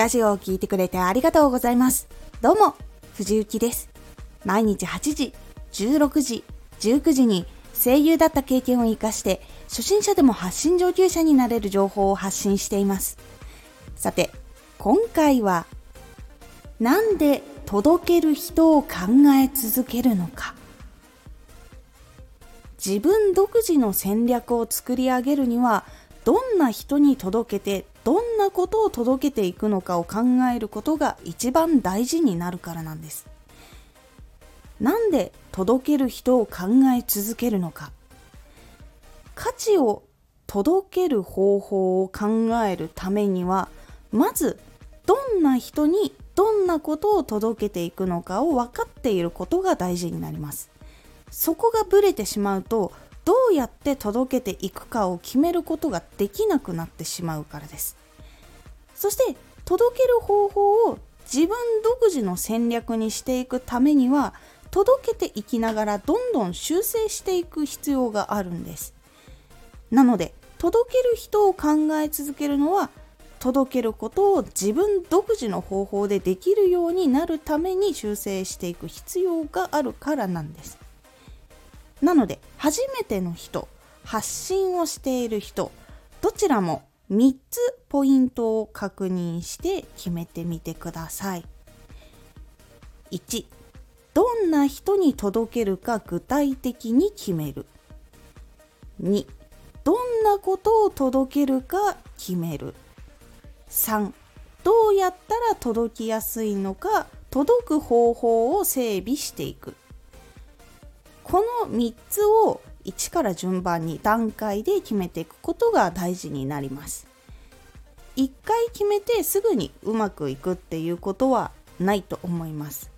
ラジオを聴いてくれてありがとうございます。どうも、藤幸です。毎日8時、16時、19時に声優だった経験を活かして、初心者でも発信上級者になれる情報を発信しています。さて、今回は、なんで届ける人を考え続けるのか。自分独自の戦略を作り上げるには、どんな人に届けてどんなことを届けていくのかを考えることが一番大事になるからなんです。なんで届ける人を考え続けるのか。価値を届ける方法を考えるためにはまずどんな人にどんなことを届けていくのかを分かっていることが大事になります。そこがブレてしまうとどうやって届けていくかを決めることができなくなってしまうからです。そして届ける方法を自分独自の戦略にしていくためには届けていきながらどんどん修正していく必要があるんです。なので届ける人を考え続けるのは届けることを自分独自の方法でできるようになるために修正していく必要があるからなんです。なので初めての人発信をしている人どちらも3つポイントを確認して決めてみてください。1どんな人に届けるか具体的に決める。2どんなことを届けるか決める。3どうやったら届きやすいのか届く方法を整備していく。この3つを1から順番に段階で決めていくことが大事になります。1回決めてすぐにうまくいくっていうことはないと思います。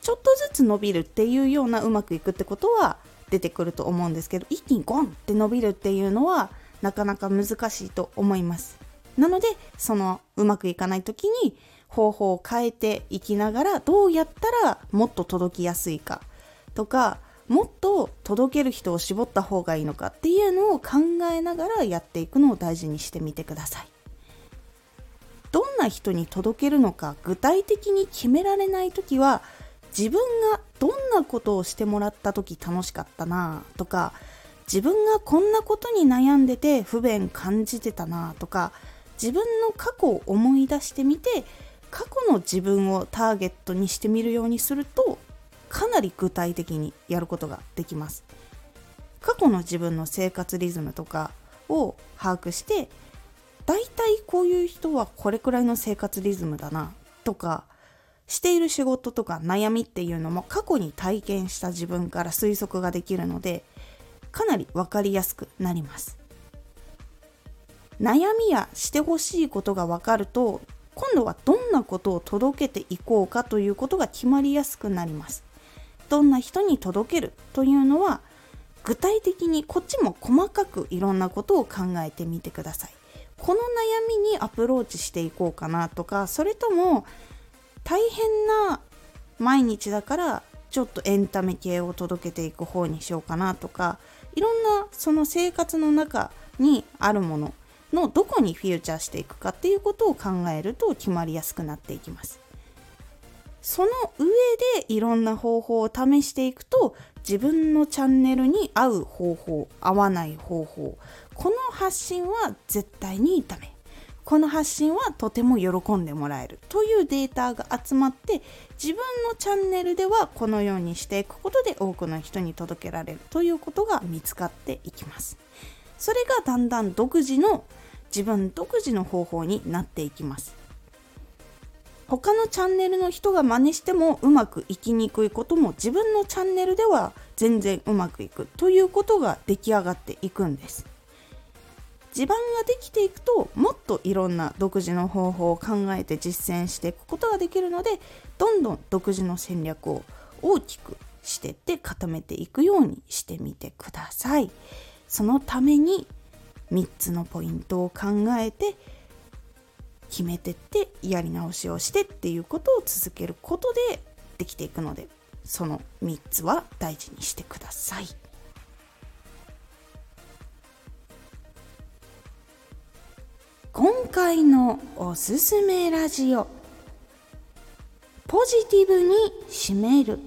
ちょっとずつ伸びるっていうようなうまくいくってことは出てくると思うんですけど一気にゴンって伸びるっていうのはなかなか難しいと思います。なのでそのうまくいかない時に方法を変えていきながらどうやったらもっと届きやすいかとかもっと届ける人を絞った方がいいのかっていうのを考えながらやっていくのを大事にしてみてください。どんな人に届けるのか具体的に決められない時は自分がどんなことをしてもらった時楽しかったなとか自分がこんなことに悩んでて不便感じてたなとか自分の過去を思い出してみて過去の自分をターゲットにしてみるようにするとかなり具体的にやることができます。過去の自分の生活リズムとかを把握して大体こういう人はこれくらいの生活リズムだなとかしている仕事とか悩みっていうのも過去に体験した自分から推測ができるのでかなり分かりやすくなります。悩みやしてほしいことが分かると今度はどんなことを届けていこうかということが決まりやすくなります。どんな人に届けるというのは具体的にこっちも細かくいろんなことを考えてみてください。この悩みにアプローチしていこうかなとかそれとも大変な毎日だからちょっとエンタメ系を届けていく方にしようかなとかいろんなその生活の中にあるもののどこにフィーチャーしていくかっていうことを考えると決まりやすくなっていきます。その上でいろんな方法を試していくと自分のチャンネルに合う方法合わない方法この発信は絶対にダメ。この発信はとても喜んでもらえる。というデータが集まって自分のチャンネルではこのようにしていくことで多くの人に届けられる。ということが見つかっていきます。それがだんだん独自の自分独自の方法になっていきます。他のチャンネルの人が真似してもうまくいきにくいことも自分のチャンネルでは全然うまくいくということが出来上がっていくんです。地盤ができていくともっといろんな独自の方法を考えて実践していくことができるのでどんどん独自の戦略を大きくしてって固めていくようにしてみてください。そのために3つのポイントを考えて決めてってやり直しをしてっていうことを続けることでできていくのでその3つは大事にしてください。今回のおすすめラジオポジティブに締める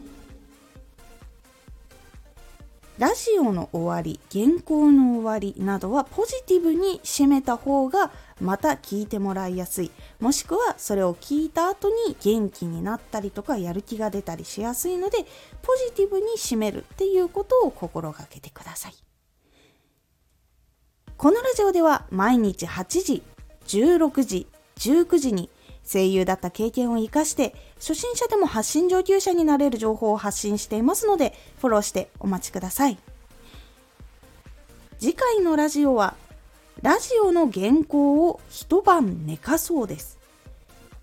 ラジオの終わり原稿の終わりなどはポジティブに締めた方がまた聞いてもらいやすい。もしくはそれを聞いた後に元気になったりとかやる気が出たりしやすいのでポジティブに締めるっていうことを心がけてください。このラジオでは毎日8時16時19時に声優だった経験を生かして初心者でも発信上級者になれる情報を発信していますのでフォローしてお待ちください。次回のラジオはラジオの原稿を一晩寝かそうです。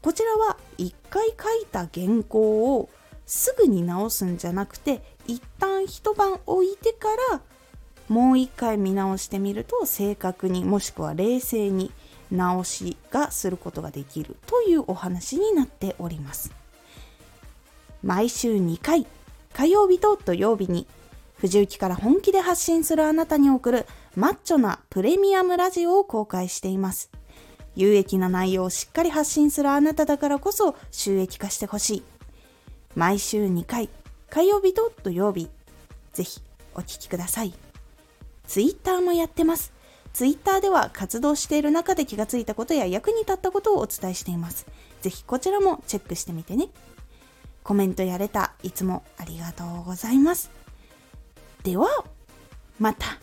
こちらは一回書いた原稿をすぐに直すんじゃなくて一旦一晩置いてからもう一回見直してみると正確にもしくは冷静に直しがすることができるというお話になっております。毎週2回火曜日と土曜日に藤雪から本気で発信するあなたに送るマッチョなプレミアムラジオを公開しています有益な内容をしっかり発信するあなただからこそ収益化してほしい毎週2回火曜日と土曜日ぜひお聴きくださいツイッターもやってますツイッターでは活動している中で気がついたことや役に立ったことをお伝えしています。ぜひこちらもチェックしてみてね。コメントやレターいつもありがとうございます。では、また。